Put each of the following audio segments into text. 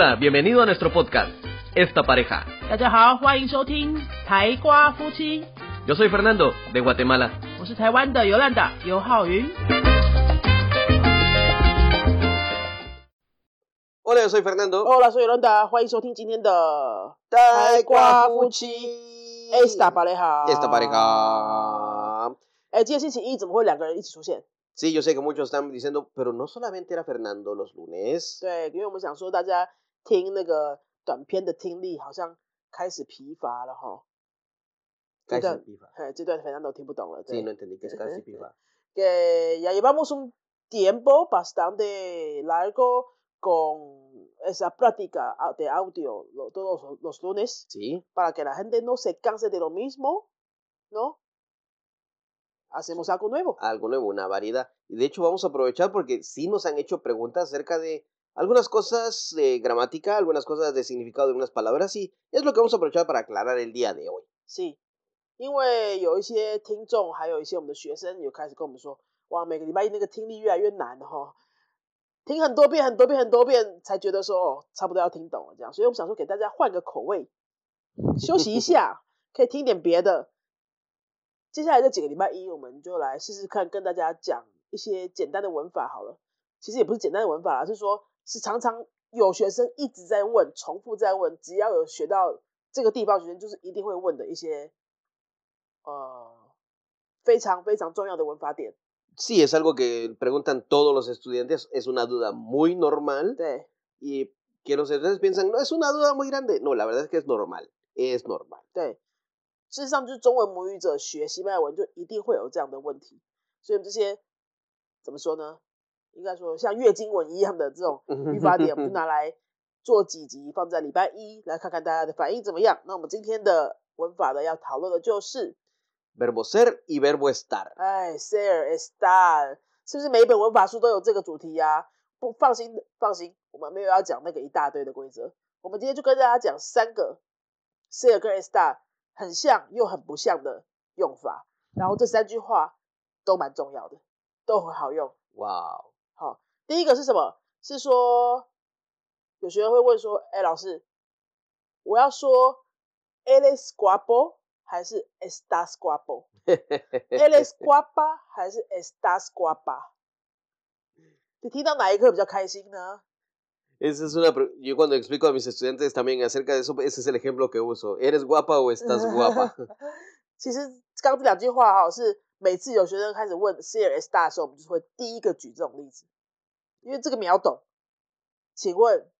Hola, bienvenido a nuestro podcast, Esta Pareja. Yo soy Fernando, de Guatemala. Hola, yo soy Fernando. Hola, soy Yolanda. Esta pareja. Esta pareja. Sí, yo sé que muchos están diciendo, pero no solamente era Fernando los lunes. 对，因为我们想说大家听那个短片的听力好像开始疲乏了哈。这 Casi 段 pifa. 哎，这段 Fernando 听不懂了。 Sí, 对 no entendí que es casi pifa. que ya llevamos un tiempo bastante largo con esa práctica au- de audio lo- todos los- los lunes Sí, para que la gente no se canse de lo mismo, ¿no? Hacemos algo nuevo. algo nuevo, una variedad. Y de hecho vamos a aprovechar porque sí nos han hecho preguntas acerca de algunas cosas de gramática, algunas cosas de significado de algunas palabras y es lo que vamos a aprovechar para aclarar el día de hoy. 是，因为有一些听众，还有一些我们的学生，有开始跟我们说，哇，每个礼拜一那个听力越来越难哈，听很多遍、很多遍、很多遍，才觉得说哦，差不多要听懂了这样。所以我们想说，给大家换个口味，休息一下，可以听点别的。接下来这几个礼拜一，我们就来试试看，跟大家讲一些简单的文法好了。其实也不是简单的文法啦，是说，是常常有学生一直在问，重复在问，只要有学到这个地方，学生就是一定会问的一些，呃，非常非常重要的文法点。Sí, es algo que preguntan todos los estudiantes, es una duda muy normal 对，y que los estudiantes piensan, no, es una duda muy grande. No, la verdad es que es normal, es normal. 对，事实上就是中文母语者学西班牙文就一定会有这样的问题，所以这些怎么说呢？应该说像月经文一样的这种语法点，我们就拿来做几集，放在礼拜一来看看大家的反应怎么样。那我们今天的文法呢，要讨论的就是 Verbo ser y verbo estar. 哎，ser estar，是不是每一本文法书都有这个主题呀、不放心，放心，我们没有要讲那个一大堆的规则。我们今天就跟大家讲三个 ser 跟 estar 很像又很不像的用法，然后这三句话都蛮重要的，都很好用。Wow. 好，第一个是什么？是说有学生会问说，哎，老师，我要说 eres guapo 还是 estás guapo？eres guapa 还是 estás guapa？你听到哪一个比较开心呢？ Esa es una. pre- Yo cuando explico a mis estudiantes también acerca de eso, ese es el ejemplo que uso. ¿Eres guapa o estás guapa? 其实刚刚这两句话哈，是 每次有学生开始问 ser estar 的时候，我们就会第一个举这种例子，因为这个秒懂。请问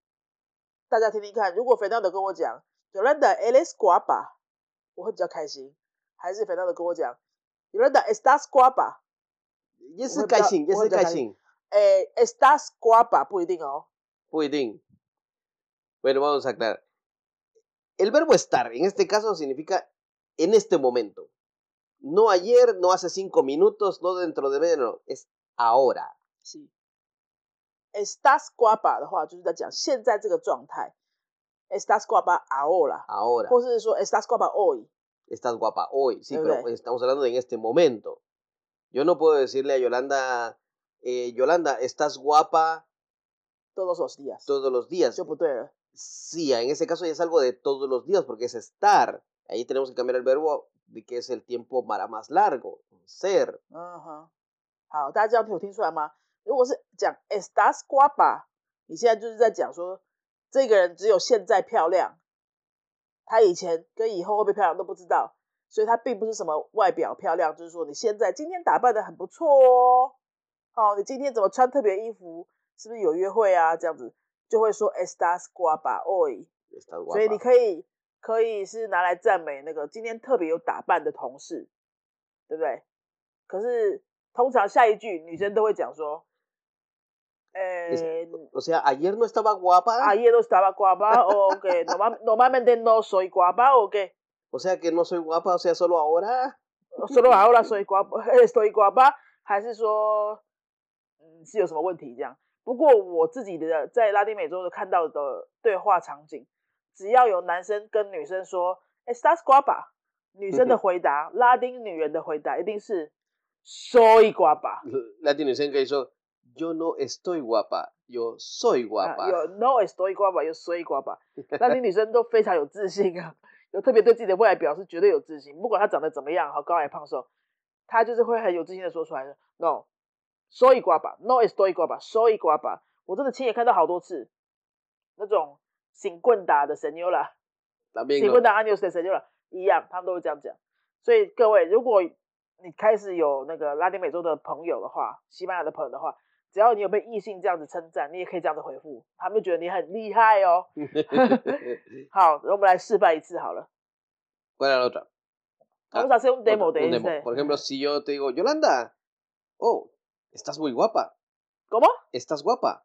大家听听看，如果 Fernando 跟我讲 Yolanda eres guapa，我会比较开心，还是 Fernando 跟我讲 Yolanda estás guapa？Y es Voy el a- caixin, y es voy a el dejar- caixin. 诶，estás guapa 不一定哦。Puidín. Bueno, vamos a aclarar. El verbo estar, en este caso, significa en este momento. No ayer, no hace cinco minutos, no dentro de medio, no, es ahora. 是，estás guapa 的话，就是在讲现在这个状态。estás guapa ahora， Ahora. 或是说 estás guapa hoy。 Estás guapa hoy, sí, Ok. pero estamos hablando de en este momento. Yo no puedo decirle a Yolanda, eh, Yolanda, estás guapa todos los días， todos los días. 就不对了。 Sí, en ese caso ya es algo de todos los días, porque es estar. Ahí tenemos que cambiar el verbo de que es el tiempo para más largo, ser. 嗯哼，好，大家这样有听出来吗？如果是讲 estás guapa，你现在就是在讲说这个人只有现在漂亮，他以前跟以后会不会漂亮都不知道，所以他并不是什么外表漂亮，就是说你现在今天打扮的很不错哦，哦，你今天怎么穿特别衣服，是不是有约会啊？这样子就会说 estás guapa hoy。Estás 所以你 guapa. 可以可以是拿来赞美那个今天特别有打扮的同事，对不对？可是通常下一句女生都会讲说，呃、O sea, ayer no estaba guapa. ayer no estaba guapa o que normal- normalmente no soy guapa o que O sea que no soy guapa, o sea, solo ahora. solo ahora soy guapa estoy guapa，还是说嗯是有什么问题这样？不过我自己的在拉丁美洲的看到的对话场景，只要有男生跟女生说 “estas guapa”，女生的回答，拉丁女人的回答一定是 “soy guapa”。拉丁女生可以说 “yo no estoy guapa”。有 soy guapa，、啊、有 no es soy guapa，有 soy guapa。拉丁女生都非常有自信啊，有特别对自己的未来表示绝对有自信，不管她长得怎么样，好高矮胖瘦，她就是会很有自信的说出来，no soy guapa，no es soy guapa，soy guapa。我真的亲眼看到好多次，那种醒棍打的神优啦。También 请 lo- 问答案有谁谁就了一样，他们都会这样讲。所以各位，如果你开始有那个拉丁美洲的朋友的话，西班牙的朋友的话，只要你有被异性这样子称赞，你也可以这样子回复，他们就觉得你很厉害哦。好，我们来示范一次好了。¿Cuál era la otra? Vamos a hacer un demo de un demo. ese. Por ejemplo, si yo te digo, Yolanda, oh, estás muy guapa, ¿Cómo? estás guapa.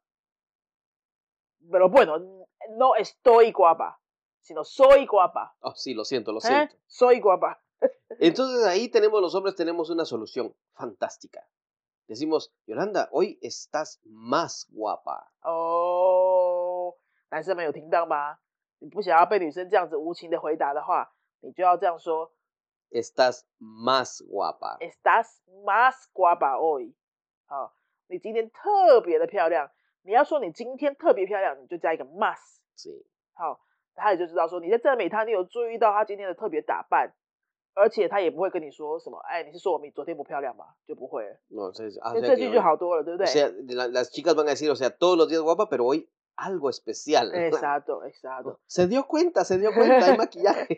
Pero bueno, no estoy guapa, sino soy guapa. Oh, sí, lo siento, lo ¿eh? siento. Soy guapa. Entonces ahí tenemos los hombres, tenemos una solución fantástica. Decimos, Yolanda, hoy estás más guapa. 哦，男生们有听到吗？你不想要被女生这样子无情的回答的话，你就要这样说 Estás más guapa. Estás más guapa hoy。好，你今天特别的漂亮。 你要说你今天特别漂亮，你就加一个 must。对好，他也就知道说你在赞美他，你有注意到他今天的特别打扮，而且他也不会跟你说什么，哎，你是说我们昨天不漂亮吗？就不会了，No, 以 sea 这句就好多了，对不对 o sea, la- las chicas van a decir, o sea, todos los días guapa, pero hoy algo especial. Exacto, exacto。Se dio cuenta, se dio cuenta, hay maquillaje.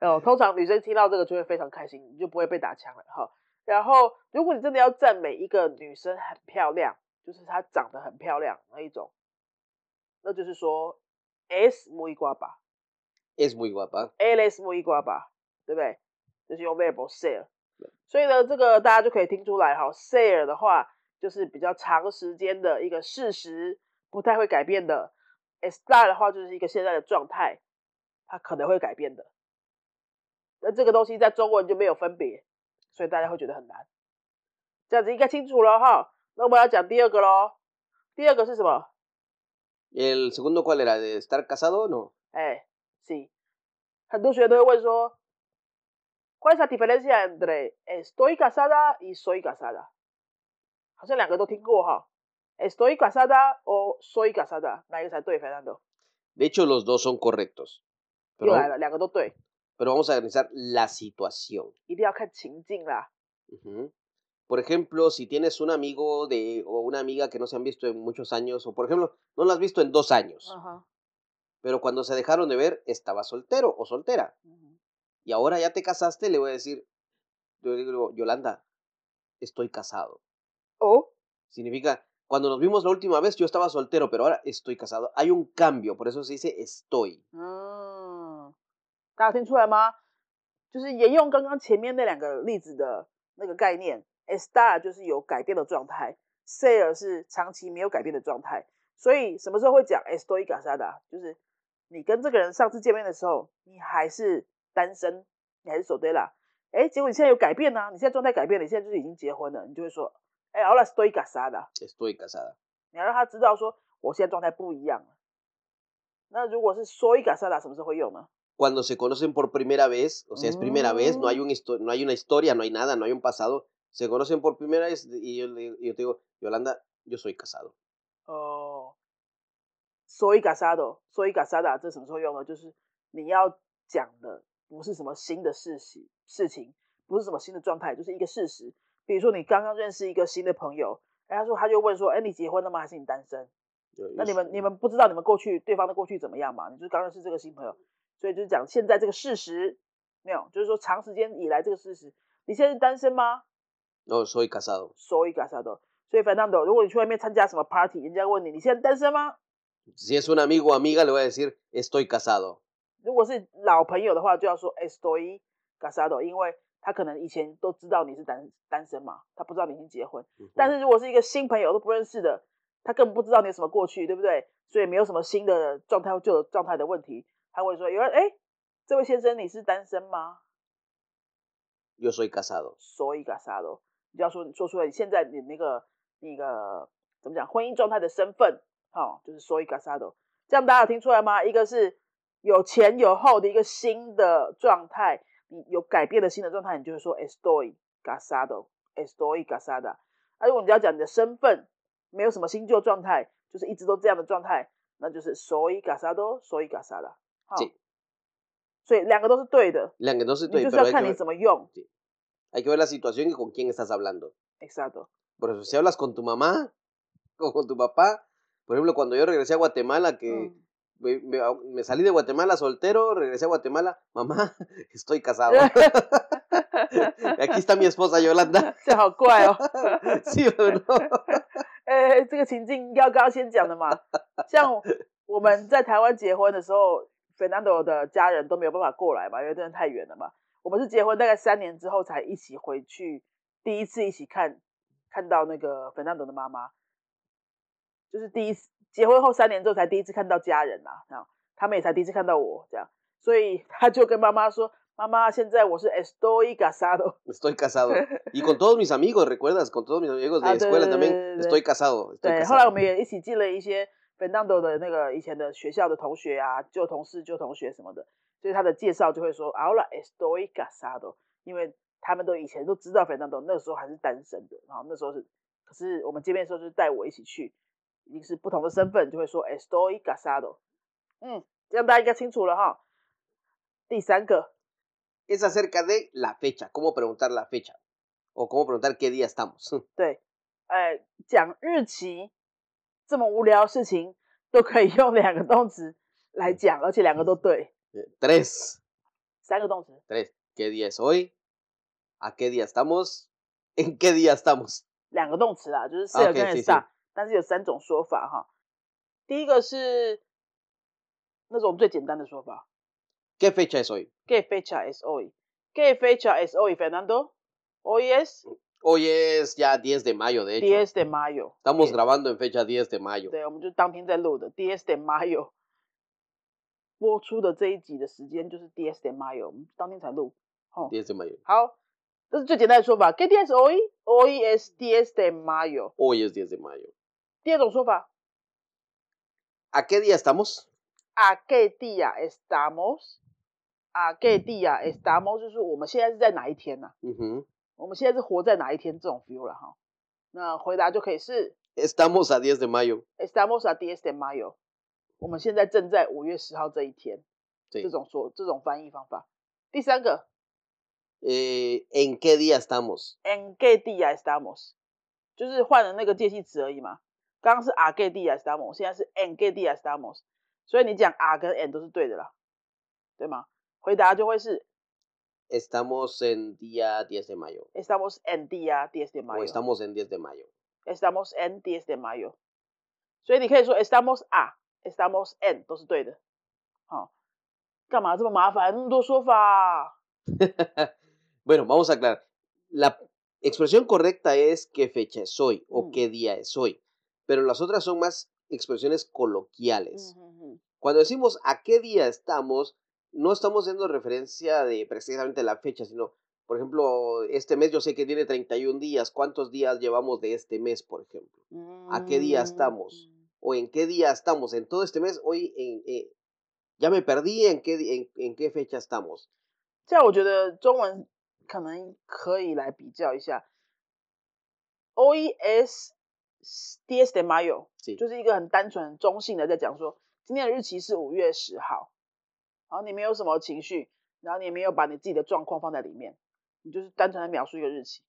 哦，通常女生听到这个就会非常开心，你就不会被打枪了哈。然后，如果你真的要赞美一个女生很漂亮，就是她长得很漂亮那一种，那就是说 es muy guapa。Es muy guapa. él es muy guapa，对不对？就是用 verb ser。所以呢，这个大家就可以听出来哈，ser 的话就是比较长时间的一个事实，不太会改变的。estar 的话就是一个现在的状态，它可能会改变的。那这个东西在中文就没有分别，所以大家会觉得很难。这样子应该清楚了哈。那我们要讲第二个喽。第二个是什么？ ¿El segundo cuál era? ¿De estar casado o no? 哎，sí，很多学员都会问说，¿Cuál es la diferencia entre estoy casada y soy casada？好像两个都听过哈，estoy casada o soy casada，哪一个才对，Fernando？ De hecho, los dos son correctos. 又 Pero, 来了，两个都对， pero vamos a analizar la situación. Uh -huh. Por ejemplo, si tienes un amigo de, o una amiga que no se han visto en muchos años, o por ejemplo, no la has visto en dos años, pero cuando se dejaron de ver, estaba soltero o soltera. Y ahora ya te casaste, le voy a decir, yo digo, Yolanda, estoy casado. ¿O? Significa, cuando nos vimos la última vez, yo estaba soltero, pero ahora estoy casado. Hay un cambio, por eso se dice estoy. Ah 大家有听出来吗？就是沿用刚刚前面那两个例子的那个概念，estar 就是有改变的状态，ser 是长期没有改变的状态。所以什么时候会讲 estoy casada？就是你跟这个人上次见面的时候，你还是单身，你还是 soltera，哎，结果你现在有改变呢、你现在状态改变了，你现在就是已经结婚了，你就会说，哎，ahora estoy casada。Estoy casada. 你要让他知道说，我现在状态不一样了。那如果是 soy casada，什么时候会用呢？Cuando se conocen por primera vez, o sea, es primera vez, no hay, un no hay una historia, no hay nada, no hay un pasado. Se conocen por primera vez y yo, yo te digo, Yolanda, yo soy casado. Oh,，soy casado，soy casada，这什么时候用呢？就是你要讲的不是什么新的事实事情，不是什么新的状态，就是一个事实。比如说你刚刚认识一个新的朋友，哎，他说他就问说，哎，你结婚了吗？还是你单身？那你们你们不知道你们过去对方的过去怎么样嘛？你就是刚认识这个新朋友，所以就是讲现在这个事实，没有，就是说长时间以来这个事实。你现在是单身吗 No, soy casado.？Soy casado。所以 Fernando，如果你去外面参加什么 party，人家问你你现在单身吗？Si es un amigo o amiga, le voy a decir, estoy casado. 如果是老朋友的话，就要说 estoy casado，因为他可能以前都知道你是单单身嘛，他不知道你已经结婚。但是如果是一个新朋友都不认识的，他根本不知道你有什么过去，对不对？所以没有什么新的状态或旧的状态的问题，他会说：“有人哎，这位先生你是单身吗 Yo soy casado.？” 所以 casado，你就要说说出来你现在你那个那个怎么讲婚姻状态的身份，好、就是所以 casado。这样大家有听出来吗？一个是有前有后的一个新的状态，你有改变的新的状态，你就会说 estoy casado，estoy casada。啊，如果你要讲你的身份，没有什么新旧状态，就是一直都这样的状态，那就是 soy casado, soy casada。好，Sí 所以两个都是对的， 两个都是你对，就是 pero 要 hay 看 que, 你 ver, 怎么用。 hay que ver la situación y con quién estás hablando. Exacto。 Por eso, si hablas con tu mamá o con tu papá, por ejemplo, cuando yo regresé a Guatemala, que 嗯 me, me- me salí de Guatemala soltero, regresé a Guatemala, mamá, estoy casado. Aquí está mi esposa Yolanda. 这好怪哦。 ¿Sí o no? 哎，这个情境要刚刚先讲的嘛。像我们在台湾结婚的时候 Fernando 的家人都没有办法过来嘛，因为真的太远了嘛。我们是结婚大概三年之后才一起回去，第一次一起看看到那个 Fernando 的妈妈，就是第一次结婚后三年之后才第一次看到家人啦、这样，他们也才第一次看到我这样，所以他就跟妈妈说。妈妈，现在我是 estoy casado。estoy casado。y con todos mis amigos，recuerdas？con todos mis amigos de escuela también estoy casado。对，后来我们也一起寄了一些我们也一起进了一些 Fernando 的那个以前的学校的同学啊，旧同事、旧同学什么的，所以他的介绍就会说 Ahora estoy casado，因为他们都以前都知道 Fernando 那时候还是单身的，然后那时候是，可是我们见面的时候就是带我一起去，已经是不同的身份，就会说 estoy casado。嗯，这样大家应该清楚了哈。第三个，Es acerca de la fecha, cómo preguntar la fecha. O cómo preguntar qué día estamos. 对，哎，讲日期这么无聊的事情，都可以用两个动词来讲，而且两个都对，Eh, Tres. 三个动词。Tres. ¿Qué día es hoy? ¿A qué día estamos? ¿En qué día estamos? 两个动词啦，就是 OK，ser 跟谢谢 estar，但是有三种说法哈。第一个是那种最简单的说法 ¿Qué fecha es hoy?，¿Qué fecha es hoy？¿Qué fecha es hoy, Fernando? Hoy es Hoy es ya 10 de mayo, de hecho. 10 de mayo。 Estamos Bien grabando en fecha 10 de mayo. 对，我们就当天在录的，10 de mayo。播出的这一集的时间就是10 de mayo，我们当天才录。哦， 10 de mayo. 好，这是最简单的说法。¿Qué día es hoy? Hoy es 10 de mayo。 Hoy es 10 de mayo. 第二种说法 ¿A qué día estamos? ¿A qué día estamos? ¿A qué día estamos？就是我们现在是在哪一天呢、 Ujú. 我们现在是活在哪一天这种 feel 了哈。那回答就可以是 Estamos a diez de mayo. Estamos a diez de mayo。我们现在正在五月十号这一天。Sí. 这种说这种翻译方法。第三个 Eh, ¿En qué día estamos? ¿En qué día estamos？就是换了那个介系词而已嘛。刚刚是 ¿A qué día estamos？现在是 ¿En qué día estamos？所以你讲 a 跟 en 都是对的啦，对吗？回答就会是 Estamos en día 10 de mayo. Estamos en día 10 de O mayo。 estamos en 10 de mayo. Estamos en 10 de mayo。所以你可以说 Estamos a、Estamos en 都是对的。好、干嘛这么麻烦？那么多说法？ Bueno, vamos a aclarar. La expresión correcta es qué fecha es hoy o Mm. qué día es hoy. Pero las otras son más expresiones 嗯 coloquiales. 哼哼 Cuando decimos a qué día estamos, no estamos haciendo referencia de precisamente la fecha, sino, por ejemplo, este mes yo sé que tiene 31 días. ¿Cuántos días llevamos de este mes, por ejemplo? ¿A qué día estamos? ¿O en qué día estamos? En todo este mes, hoy, en, eh, ya me perdí en qué, di- en, en qué fecha estamos. 这样我觉得中文可能可以来比较一下。Hoy es 10 de mayo， Sí. 就是一个很单纯、很中性的在讲说，今天的日期是五月十号， 然后你没有什么情绪，然后你也没有把你自己的状况放在里面，你就是单纯的描述一个日期。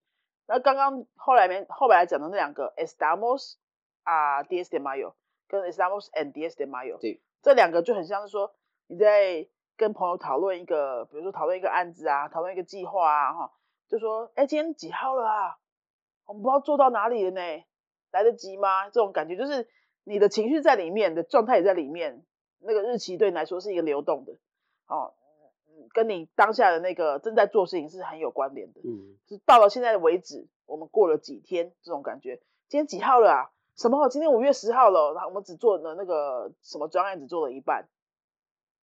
那刚刚后来面后来讲的那两个 estamos a 10 de mayo 跟 estamos en 10 de mayo，Sí. 这两个就很像是说你在跟朋友讨论一个，比如说讨论一个案子啊，讨论一个计划啊，哈，就说，哎，今天几号了啊？我们不知道做到哪里了呢，来得及吗？这种感觉就是你的情绪在里面，你的状态也在里面，那个日期对你来说是一个流动的，哦，嗯跟你当下的那个正在做事情是很有关联的。Mm. 是到了现在为止，我们过了几天这种感觉。今天几号了啊？什么？今天五月十号了，然后我们只做了那个什么专案，只做了一半，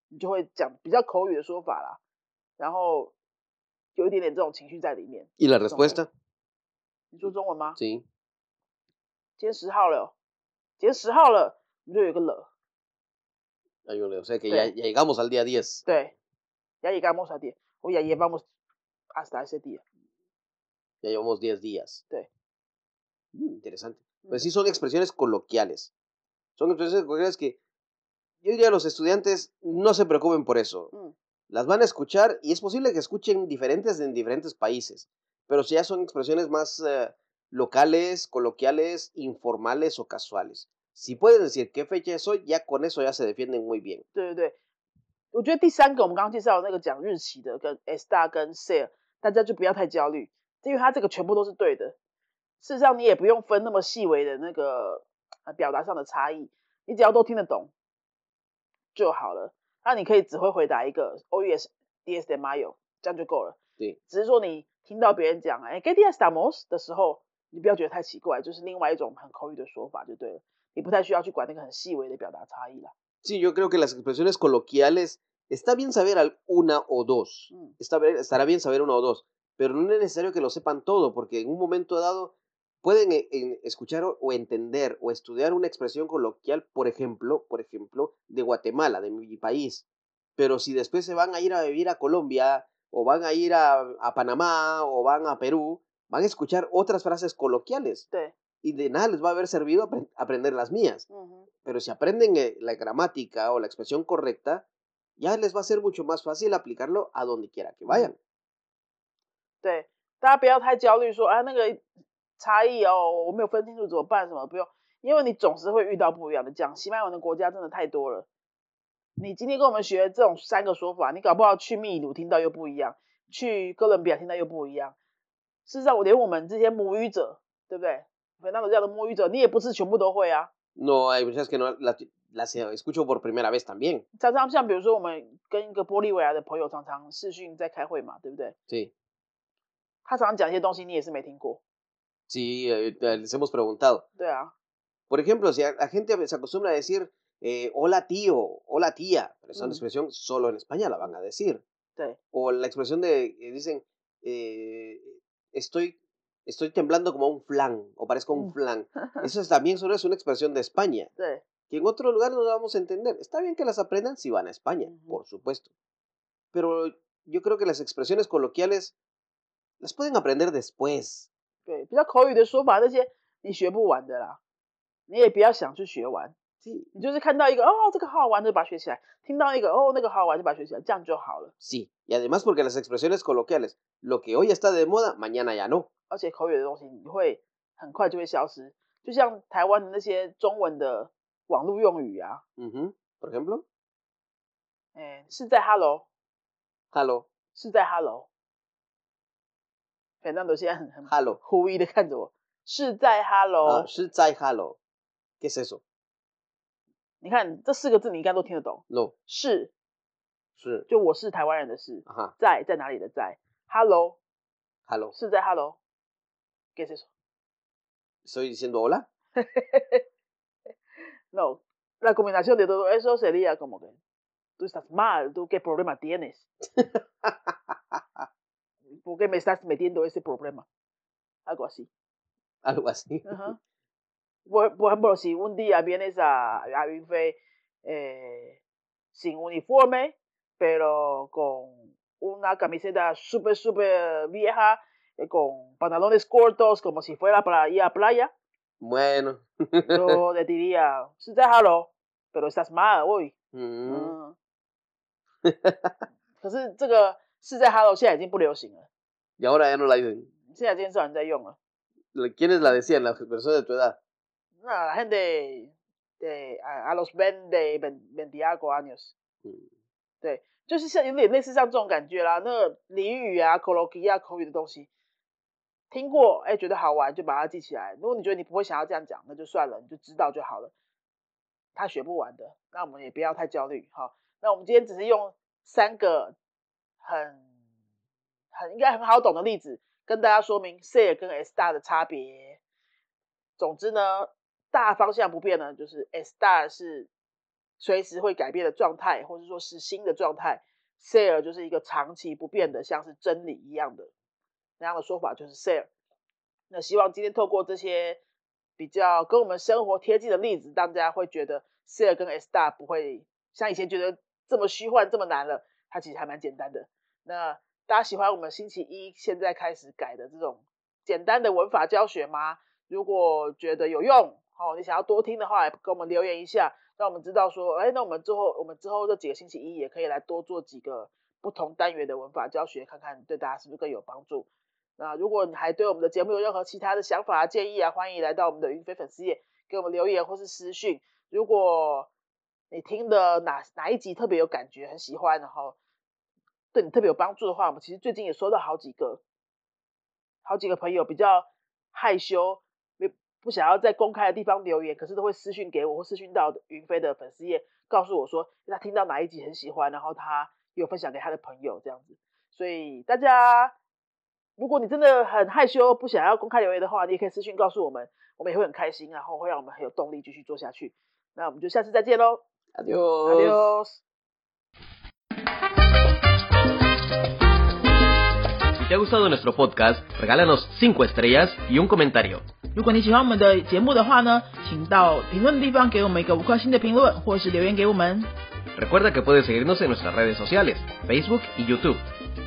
你就会讲比较口语的说法啦，然后有一点点这种情绪在里面。¿Y la respuesta? 你说中文吗？Sí. 今天十号了，今天十号了，你就有一个了 O sea que ya, Sí. ya llegamos al día 10. 对，ya llegamos a día，o ya llevamos hasta ese día。Ya llevamos 10 días. Mm, interesante. Pues sí, son expresiones coloquiales. Son expresiones coloquiales que yo diría a los estudiantes no se preocupen por eso. Mm. Las van a escuchar y es posible que escuchen diferentes en diferentes países, pero si ya son expresiones más eh, locales, coloquiales, informales o casuales. Si pueden decir qué fecha es hoy, ya con eso ya se defienden muy bien. 对对对，我觉得第三个我们刚刚介绍的那个讲日期的，跟 Star 跟 Sale，大家就不要太焦虑，因为它这个全部都是对的。事实上，你也不用分那么细微的那个呃表达上的差异，你只要都听得懂就好了。那你可以只会回答一个 OES DS de Mayo，这样就够了。对，只是说你听到别人讲哎 ¿Qué día estamos 的时候，你不要觉得太奇怪，就是另外一种很口语的说法就对了。你不太需要去管那个很细微的表达差异啦。 Sí, yo creo que las expresiones coloquiales, está bien saber al- una o dos. 嗯 Está bien- estará bien saber una o dos, pero no es necesario que lo sepan todo, porque en un momento dado pueden eh, en- escuchar o, o entender o estudiar una expresión coloquial, por ejemplo, por ejemplo, de Guatemala, de mi país. Pero si después se van a ir a vivir a Colombia, o van a ir a, a Panamá, o van a Perú, van a escuchar otras frases coloquiales. 对， Y de nada les va a haber servido apren- aprender las mías. 嗯哼。 Pero si aprenden eh, la gramática o la expresión correcta, ya les va a ser mucho más fácil aplicarlo a donde quiera que vayan. 对，大家不要太焦虑说，啊，那个差异哦，我没有分清楚怎么办？什么不用，因为你总是会遇到不一样的。讲西班牙文的国家真的太多了。你今天跟我们学这种三个说法，你搞不好去秘鲁听到又不一样，去哥伦比亚听到又不一样。事实上，我连我们这些母语者，对不对？ 反正这样的母语者，你也不是全部都会啊。 No, hay muchas que no las, las eh, escucho por primera vez también. 常常像比如说，我们跟一个玻利维亚的朋友常常视讯在开会嘛，对不对？ Sí, 他常常讲一些东西，你也是没听过。 sí, eh, eh, les hemos preguntado. 对啊， Por ejemplo, si a- la gente se acostumbra a decir eh, hola tío, hola tía, pero esa Mm. expresión solo en España la van a decir. 对， O la expresión de, eh, dicen, eh, estoy, estoy temblando como un flan, o parezco un mm. flan. Eso también solo es una expresión de España. Que en otro lugar no la vamos a entender. Está bien que las aprendan si van a España, por supuesto. Pero yo creo que las expresiones coloquiales las pueden aprender después. Sí, y además porque las expresiones coloquiales, lo que hoy está de moda, mañana ya no. 而且口语的东西，你会很快就会消失，就像台湾的那些中文的网络用语啊。嗯哼，For example，哎，是在 Hello，Hello，是在 Hello，反正都是在很很 Hello，狐疑的看着我，是在 Hello，是在 Hello，给谁说？你看这四个字，你应该都听得懂。No，是，是，就我是台湾人的“是”，在在哪里的“在？”，Hello，Hello，是在 Hello。¿Qué es eso? Estoy diciendo hola. No, la combinación de todo eso sería como que tú estás mal, tú qué problema tienes. ¿Por qué me estás metiendo ese problema? Algo así. Algo así. Ajá. Por, por ejemplo, si un día vienes a, a Bife eh, sin uniforme, pero con una camiseta súper, súper vieja, con pantalones cortos, como si fuera para ir a playa, Bueno. yo le diría, sí, déjalo, pero estás mal hoy. Mm. 嗯，可是这个是在 Hello 现在已经不流行了， Y ahora ya no la dicen. 现在今天少人在用了。 ¿Quiénes la decían? Las personas de tu edad. 那 la gente de a, a los 20, 20 algo años， Mm. 对，就是像有点类似像这种感觉啦。那个俚语啊、口 o 啊、口语的东西， 听过，哎，觉得好玩就把它记起来。如果你觉得你不会想要这样讲，那就算了，你就知道就好了。他学不完的，那我们也不要太焦虑。好，那我们今天只是用三个很很应该很好懂的例子，跟大家说明 say 跟 s 大的差别。总之呢，大方向不变呢，就是 S 大是随时会改变的状态，或者说是新的状态。share 就是一个长期不变的，像是真理一样的那样的说法，就是 sale。那希望今天透过这些比较跟我们生活贴近的例子，大家会觉得 sale 跟 S star 不会像以前觉得这么虚幻、这么难了，它其实还蛮简单的。那大家喜欢我们星期一现在开始改的这种简单的文法教学吗？如果觉得有用，好，你想要多听的话，给我们留言一下，让我们知道说，哎，那我们之后我们之后这几个星期一也可以来多做几个不同单元的文法教学，看看对大家是不是更有帮助。那如果你还对我们的节目有任何其他的想法啊建议啊，欢迎来到我们的云飞粉丝页给我们留言或是私讯。如果你听的哪哪一集特别有感觉，很喜欢，然后对你特别有帮助的话，我们其实最近也收到好几个，好几个朋友比较害羞，没不想要在公开的地方留言，可是都会私讯给我或私讯到云飞的粉丝页，告诉我说他听到哪一集很喜欢，然后他有分享给他的朋友这样子。所以大家。如果你真的很害羞，不想要公开留言的话，你也可以私信告诉我们，我们也会很开心，然后会让我们很有动力继续做下去。那我们就下次再见喽，Adiós，Adiós。Si te ha gustado nuestro podcast, regálanos cinco estrellas y un comentario。如果你喜欢我们的节目的话呢，请到评论的地方给我们一个五颗星的评论，或是留言给我们。Recuerda que puedes seguirnos en nuestras redes sociales, Facebook y YouTube。